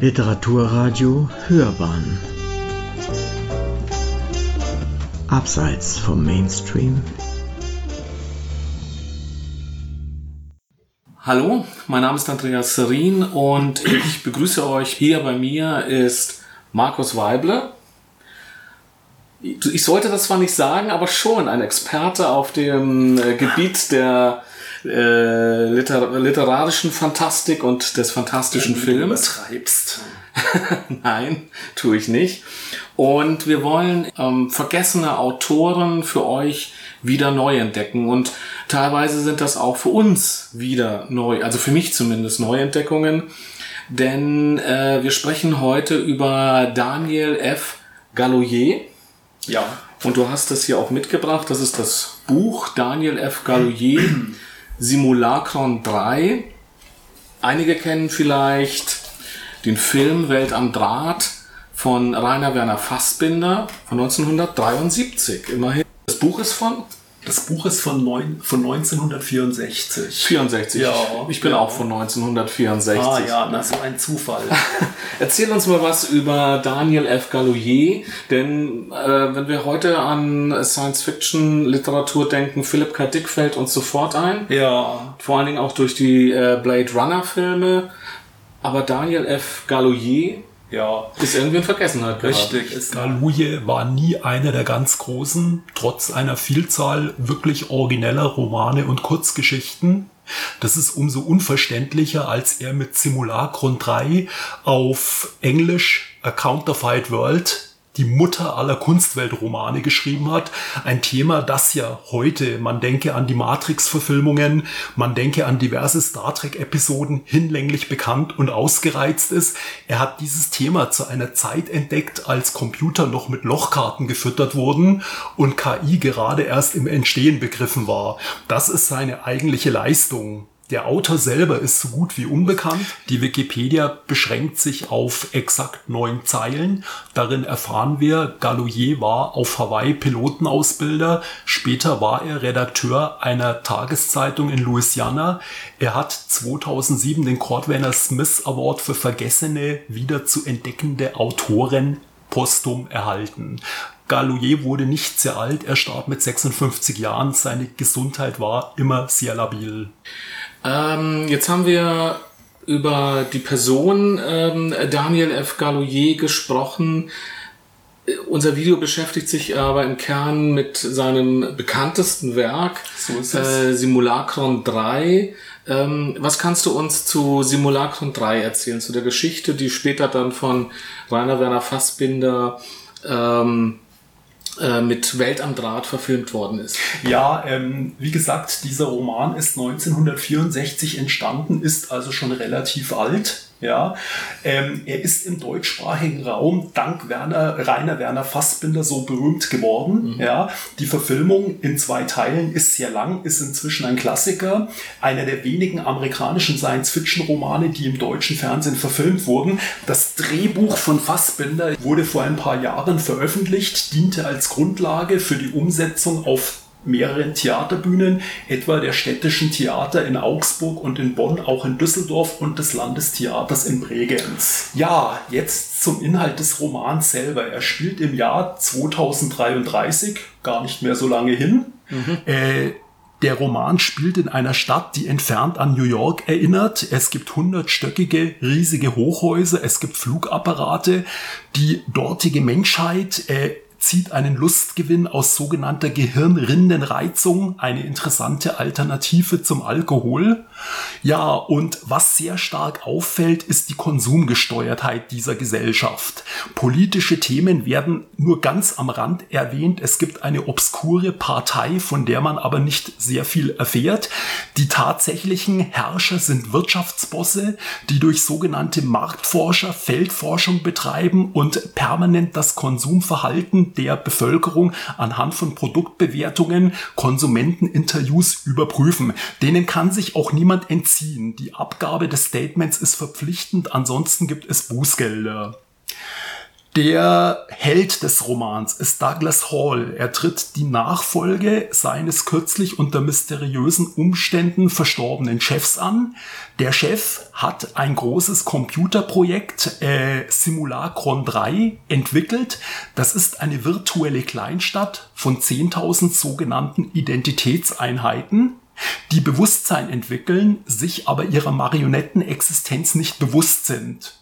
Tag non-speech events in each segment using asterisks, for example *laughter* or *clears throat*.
Literaturradio Hörbahn Abseits vom Mainstream Hallo, mein Name ist Andreas Serin und ich begrüße euch. Hier bei mir ist Markus Weible. Ich sollte das zwar nicht sagen, aber schon ein Experte auf dem äh, Gebiet der äh, liter literarischen Fantastik und des fantastischen ja, Films. Übertreibst. *laughs* Nein, tue ich nicht. Und wir wollen ähm, vergessene Autoren für euch wieder neu entdecken. Und teilweise sind das auch für uns wieder neu, also für mich zumindest Neuentdeckungen. Denn äh, wir sprechen heute über Daniel F. Galloyer. Ja. Und du hast das hier auch mitgebracht. Das ist das Buch Daniel F. Galloyer, *clears throat* Simulacron 3. Einige kennen vielleicht den Film Welt am Draht von Rainer Werner Fassbinder von 1973. Immerhin. Das Buch ist von das Buch ist von, neun, von 1964. 64? Ja. Ich bin ja. auch von 1964. Ah ja, na so ein Zufall. *laughs* Erzähl uns mal was über Daniel F. Galloyer, denn äh, wenn wir heute an Science-Fiction-Literatur denken, Philipp K. Dick fällt uns sofort ein. Ja. Vor allen Dingen auch durch die äh, Blade Runner-Filme. Aber Daniel F. Galloyer ja. Ist irgendwie in Vergessenheit Richtig. Galuje war nie einer der ganz großen, trotz einer Vielzahl wirklich origineller Romane und Kurzgeschichten. Das ist umso unverständlicher, als er mit Simulacron 3 auf Englisch A Counterfeit World die Mutter aller Kunstweltromane geschrieben hat. Ein Thema, das ja heute, man denke an die Matrix-Verfilmungen, man denke an diverse Star Trek-Episoden, hinlänglich bekannt und ausgereizt ist. Er hat dieses Thema zu einer Zeit entdeckt, als Computer noch mit Lochkarten gefüttert wurden und KI gerade erst im Entstehen begriffen war. Das ist seine eigentliche Leistung. Der Autor selber ist so gut wie unbekannt. Die Wikipedia beschränkt sich auf exakt neun Zeilen. Darin erfahren wir, Galloyer war auf Hawaii Pilotenausbilder. Später war er Redakteur einer Tageszeitung in Louisiana. Er hat 2007 den Cordwainer Smith Award für vergessene, wieder zu entdeckende Autoren postum erhalten. Galloyer wurde nicht sehr alt, er starb mit 56 Jahren, seine Gesundheit war immer sehr labil. Ähm, jetzt haben wir über die Person ähm, Daniel F. Galloyer gesprochen. Unser Video beschäftigt sich aber im Kern mit seinem bekanntesten Werk, so äh, Simulacron 3. Ähm, was kannst du uns zu Simulacron 3 erzählen, zu der Geschichte, die später dann von Rainer Werner Fassbinder ähm, mit Welt am Draht verfilmt worden ist. Ja, ähm, wie gesagt, dieser Roman ist 1964 entstanden, ist also schon relativ alt. Ja, ähm, er ist im deutschsprachigen Raum dank Werner, Rainer Werner Fassbinder so berühmt geworden. Mhm. Ja, die Verfilmung in zwei Teilen ist sehr lang, ist inzwischen ein Klassiker. Einer der wenigen amerikanischen Science-Fiction-Romane, die im deutschen Fernsehen verfilmt wurden. Das Drehbuch von Fassbinder wurde vor ein paar Jahren veröffentlicht, diente als Grundlage für die Umsetzung auf mehreren Theaterbühnen, etwa der städtischen Theater in Augsburg und in Bonn, auch in Düsseldorf und des Landestheaters in Bregenz. Ja, jetzt zum Inhalt des Romans selber. Er spielt im Jahr 2033, gar nicht mehr so lange hin. Mhm. Äh, der Roman spielt in einer Stadt, die entfernt an New York erinnert. Es gibt hundertstöckige, riesige Hochhäuser, es gibt Flugapparate. Die dortige Menschheit äh, zieht einen Lustgewinn aus sogenannter Gehirnrindenreizung, eine interessante Alternative zum Alkohol. Ja, und was sehr stark auffällt, ist die Konsumgesteuertheit dieser Gesellschaft. Politische Themen werden nur ganz am Rand erwähnt. Es gibt eine obskure Partei, von der man aber nicht sehr viel erfährt. Die tatsächlichen Herrscher sind Wirtschaftsbosse, die durch sogenannte Marktforscher Feldforschung betreiben und permanent das Konsumverhalten der Bevölkerung anhand von Produktbewertungen, Konsumenteninterviews überprüfen. Denen kann sich auch niemand entziehen. Die Abgabe des Statements ist verpflichtend, ansonsten gibt es Bußgelder. Der Held des Romans ist Douglas Hall. Er tritt die Nachfolge seines kürzlich unter mysteriösen Umständen verstorbenen Chefs an. Der Chef hat ein großes Computerprojekt äh, Simulacron 3 entwickelt. Das ist eine virtuelle Kleinstadt von 10.000 sogenannten Identitätseinheiten die Bewusstsein entwickeln, sich aber ihrer Marionettenexistenz nicht bewusst sind.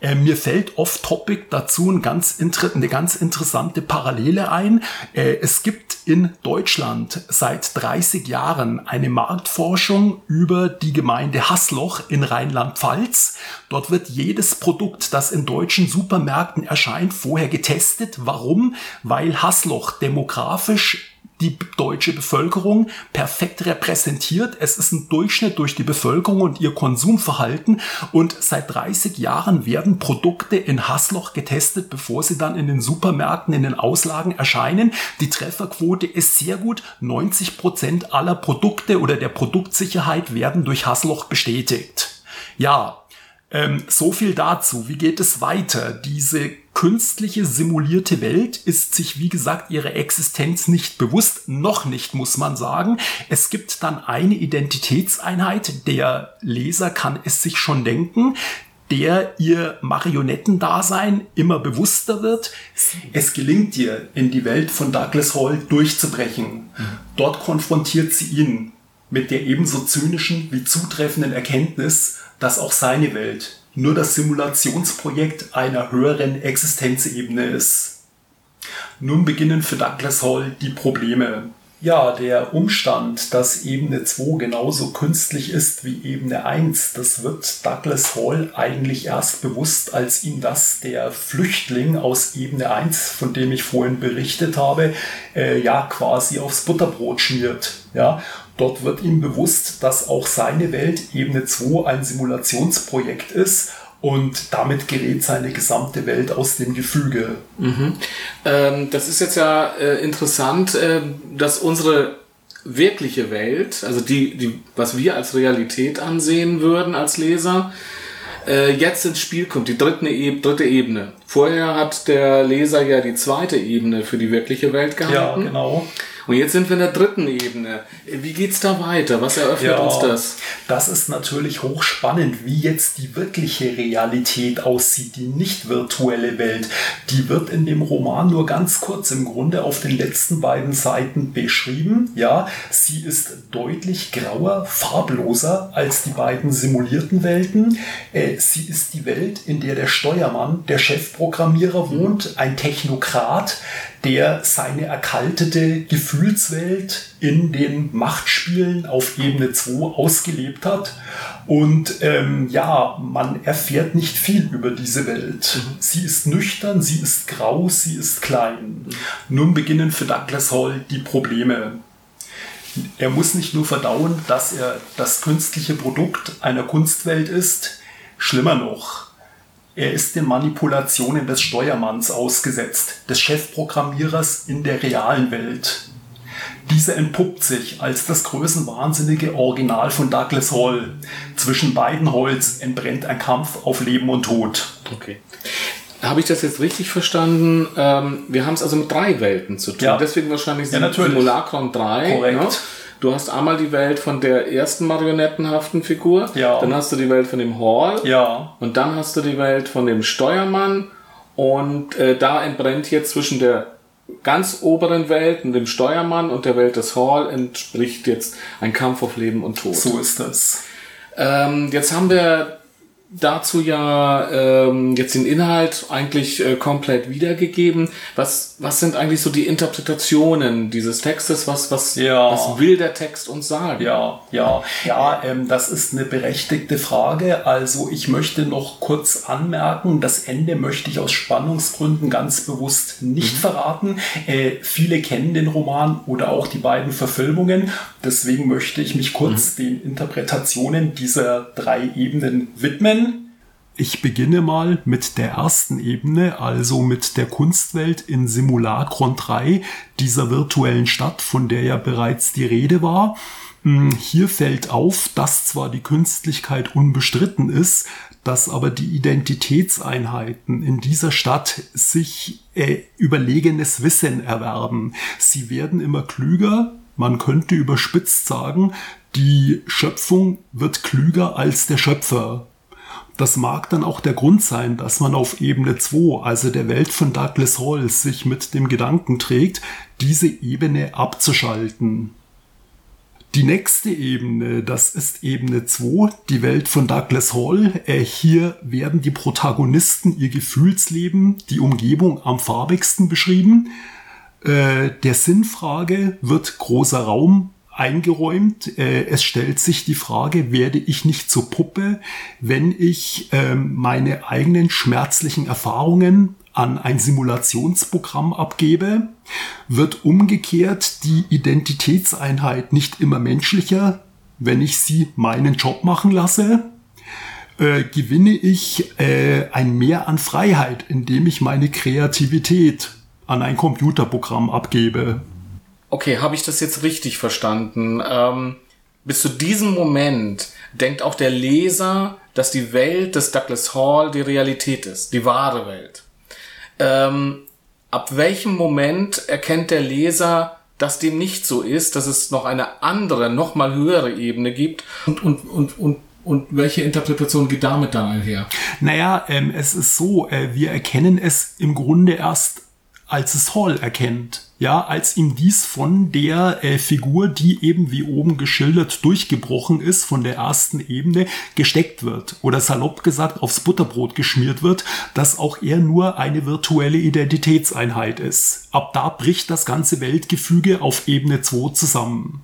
Äh, mir fällt off-topic dazu ein ganz eine ganz interessante Parallele ein. Äh, es gibt in Deutschland seit 30 Jahren eine Marktforschung über die Gemeinde Hasloch in Rheinland-Pfalz. Dort wird jedes Produkt, das in deutschen Supermärkten erscheint, vorher getestet. Warum? Weil Hasloch demografisch die deutsche Bevölkerung perfekt repräsentiert. Es ist ein Durchschnitt durch die Bevölkerung und ihr Konsumverhalten. Und seit 30 Jahren werden Produkte in Hassloch getestet, bevor sie dann in den Supermärkten, in den Auslagen erscheinen. Die Trefferquote ist sehr gut. 90 Prozent aller Produkte oder der Produktsicherheit werden durch Hassloch bestätigt. Ja, ähm, so viel dazu. Wie geht es weiter? Diese künstliche simulierte Welt ist sich, wie gesagt, ihre Existenz nicht bewusst. Noch nicht, muss man sagen. Es gibt dann eine Identitätseinheit. Der Leser kann es sich schon denken der ihr Marionettendasein immer bewusster wird. Es gelingt ihr, in die Welt von Douglas Hall durchzubrechen. Dort konfrontiert sie ihn mit der ebenso zynischen wie zutreffenden Erkenntnis, dass auch seine Welt nur das Simulationsprojekt einer höheren Existenzebene ist. Nun beginnen für Douglas Hall die Probleme. Ja, der Umstand, dass Ebene 2 genauso künstlich ist wie Ebene 1, das wird Douglas Hall eigentlich erst bewusst, als ihm das der Flüchtling aus Ebene 1, von dem ich vorhin berichtet habe, äh, ja quasi aufs Butterbrot schmiert. Ja, dort wird ihm bewusst, dass auch seine Welt Ebene 2 ein Simulationsprojekt ist und damit gerät seine gesamte Welt aus dem Gefüge. Mhm. Ähm, das ist jetzt ja äh, interessant, äh, dass unsere wirkliche Welt, also die, die, was wir als Realität ansehen würden als Leser, äh, jetzt ins Spiel kommt, die dritte, e dritte Ebene. Vorher hat der Leser ja die zweite Ebene für die wirkliche Welt gehalten. Ja, genau. Und jetzt sind wir in der dritten Ebene. Wie geht's da weiter? Was eröffnet ja, uns das? Das ist natürlich hochspannend, wie jetzt die wirkliche Realität aussieht, die nicht virtuelle Welt. Die wird in dem Roman nur ganz kurz im Grunde auf den letzten beiden Seiten beschrieben. Ja, sie ist deutlich grauer, farbloser als die beiden simulierten Welten. Äh, sie ist die Welt, in der der Steuermann, der Chefprogrammierer wohnt, ein Technokrat, der seine erkaltete Gefühlswelt in den Machtspielen auf Ebene 2 ausgelebt hat. Und ähm, ja, man erfährt nicht viel über diese Welt. Mhm. Sie ist nüchtern, sie ist grau, sie ist klein. Nun beginnen für Douglas Hall die Probleme. Er muss nicht nur verdauen, dass er das künstliche Produkt einer Kunstwelt ist, schlimmer noch, er ist den Manipulationen des Steuermanns ausgesetzt, des Chefprogrammierers in der realen Welt. Dieser entpuppt sich als das größenwahnsinnige Original von Douglas Hall. Zwischen beiden Halls entbrennt ein Kampf auf Leben und Tod. Okay. Habe ich das jetzt richtig verstanden? Ähm, wir haben es also mit drei Welten zu tun. Ja. Deswegen wahrscheinlich ja, Simulacron 3. Korrekt. Ne? Du hast einmal die Welt von der ersten marionettenhaften Figur, ja. dann hast du die Welt von dem Hall ja. und dann hast du die Welt von dem Steuermann und äh, da entbrennt jetzt zwischen der ganz oberen Welt und dem Steuermann und der Welt des Hall entspricht jetzt ein Kampf auf Leben und Tod. So ist das. Ähm, jetzt haben wir dazu ja ähm, jetzt den Inhalt eigentlich äh, komplett wiedergegeben. Was, was sind eigentlich so die Interpretationen dieses Textes? Was, was, ja. was will der Text uns sagen? Ja, ja, ja, ähm, das ist eine berechtigte Frage. Also ich möchte noch kurz anmerken, das Ende möchte ich aus Spannungsgründen ganz bewusst nicht mhm. verraten. Äh, viele kennen den Roman oder auch die beiden Verfilmungen. Deswegen möchte ich mich kurz mhm. den Interpretationen dieser drei Ebenen widmen. Ich beginne mal mit der ersten Ebene, also mit der Kunstwelt in Simulacron 3, dieser virtuellen Stadt, von der ja bereits die Rede war. Hm, hier fällt auf, dass zwar die Künstlichkeit unbestritten ist, dass aber die Identitätseinheiten in dieser Stadt sich äh, überlegenes Wissen erwerben. Sie werden immer klüger, man könnte überspitzt sagen, die Schöpfung wird klüger als der Schöpfer. Das mag dann auch der Grund sein, dass man auf Ebene 2, also der Welt von Douglas Hall, sich mit dem Gedanken trägt, diese Ebene abzuschalten. Die nächste Ebene, das ist Ebene 2, die Welt von Douglas Hall. Äh, hier werden die Protagonisten ihr Gefühlsleben, die Umgebung am farbigsten beschrieben. Äh, der Sinnfrage wird großer Raum eingeräumt. Äh, es stellt sich die Frage, werde ich nicht zur Puppe, wenn ich ähm, meine eigenen schmerzlichen Erfahrungen an ein Simulationsprogramm abgebe, wird umgekehrt die Identitätseinheit nicht immer menschlicher, wenn ich sie meinen Job machen lasse, äh, gewinne ich äh, ein Mehr an Freiheit, indem ich meine Kreativität an ein Computerprogramm abgebe. Okay, habe ich das jetzt richtig verstanden? Ähm, bis zu diesem Moment denkt auch der Leser, dass die Welt des Douglas Hall die Realität ist, die wahre Welt. Ähm, ab welchem Moment erkennt der Leser, dass dem nicht so ist, dass es noch eine andere, noch mal höhere Ebene gibt und, und, und, und und welche Interpretation geht damit dann einher? Naja, ähm, es ist so, äh, wir erkennen es im Grunde erst, als es Hall erkennt ja, als ihm dies von der äh, Figur, die eben wie oben geschildert durchgebrochen ist, von der ersten Ebene gesteckt wird oder salopp gesagt aufs Butterbrot geschmiert wird, dass auch er nur eine virtuelle Identitätseinheit ist. Ab da bricht das ganze Weltgefüge auf Ebene 2 zusammen.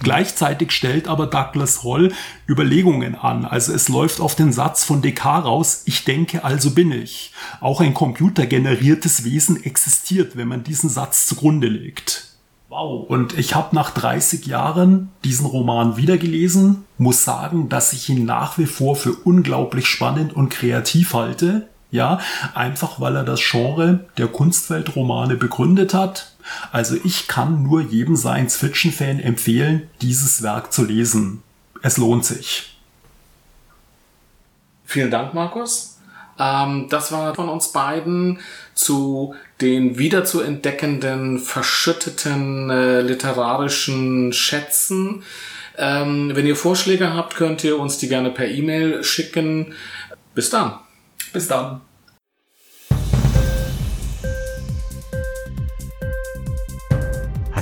Gleichzeitig stellt aber Douglas Hall Überlegungen an. Also es läuft auf den Satz von Descartes raus, ich denke, also bin ich. Auch ein computergeneriertes Wesen existiert, wenn man diesen Satz zugrunde legt. Wow. Und ich habe nach 30 Jahren diesen Roman wiedergelesen, muss sagen, dass ich ihn nach wie vor für unglaublich spannend und kreativ halte. Ja, einfach weil er das Genre der Kunstweltromane begründet hat, also ich kann nur jedem Science-Fiction-Fan empfehlen, dieses Werk zu lesen. Es lohnt sich. Vielen Dank, Markus. Ähm, das war von uns beiden zu den wiederzuentdeckenden, verschütteten äh, literarischen Schätzen. Ähm, wenn ihr Vorschläge habt, könnt ihr uns die gerne per E-Mail schicken. Bis dann. Bis dann.